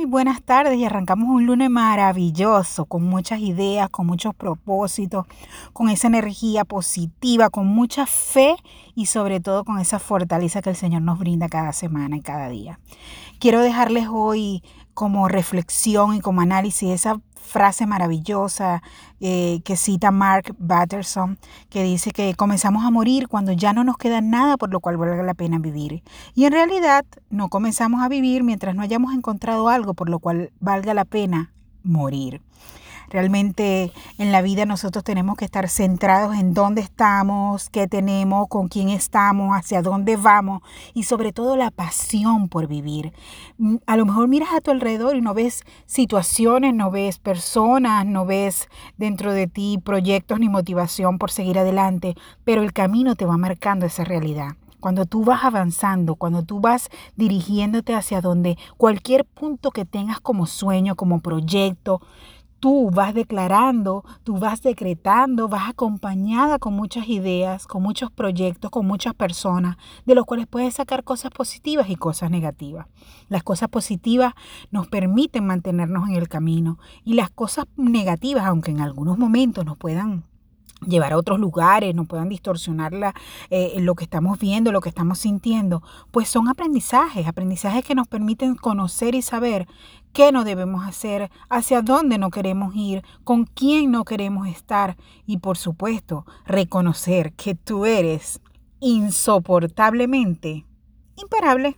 Muy buenas tardes y arrancamos un lunes maravilloso, con muchas ideas, con muchos propósitos, con esa energía positiva, con mucha fe y sobre todo con esa fortaleza que el Señor nos brinda cada semana y cada día. Quiero dejarles hoy como reflexión y como análisis esa frase maravillosa eh, que cita Mark Batterson, que dice que comenzamos a morir cuando ya no nos queda nada por lo cual valga la pena vivir. Y en realidad no comenzamos a vivir mientras no hayamos encontrado algo por lo cual valga la pena morir. Realmente en la vida nosotros tenemos que estar centrados en dónde estamos, qué tenemos, con quién estamos, hacia dónde vamos y sobre todo la pasión por vivir. Mm, a lo mejor miras a tu alrededor y no ves situaciones, no ves personas, no ves dentro de ti proyectos ni motivación por seguir adelante, pero el camino te va marcando esa realidad cuando tú vas avanzando, cuando tú vas dirigiéndote hacia donde cualquier punto que tengas como sueño, como proyecto, tú vas declarando, tú vas decretando, vas acompañada con muchas ideas, con muchos proyectos, con muchas personas, de los cuales puedes sacar cosas positivas y cosas negativas. Las cosas positivas nos permiten mantenernos en el camino y las cosas negativas, aunque en algunos momentos nos puedan llevar a otros lugares, no puedan distorsionar eh, lo que estamos viendo, lo que estamos sintiendo, pues son aprendizajes, aprendizajes que nos permiten conocer y saber qué no debemos hacer, hacia dónde no queremos ir, con quién no queremos estar y por supuesto reconocer que tú eres insoportablemente imparable.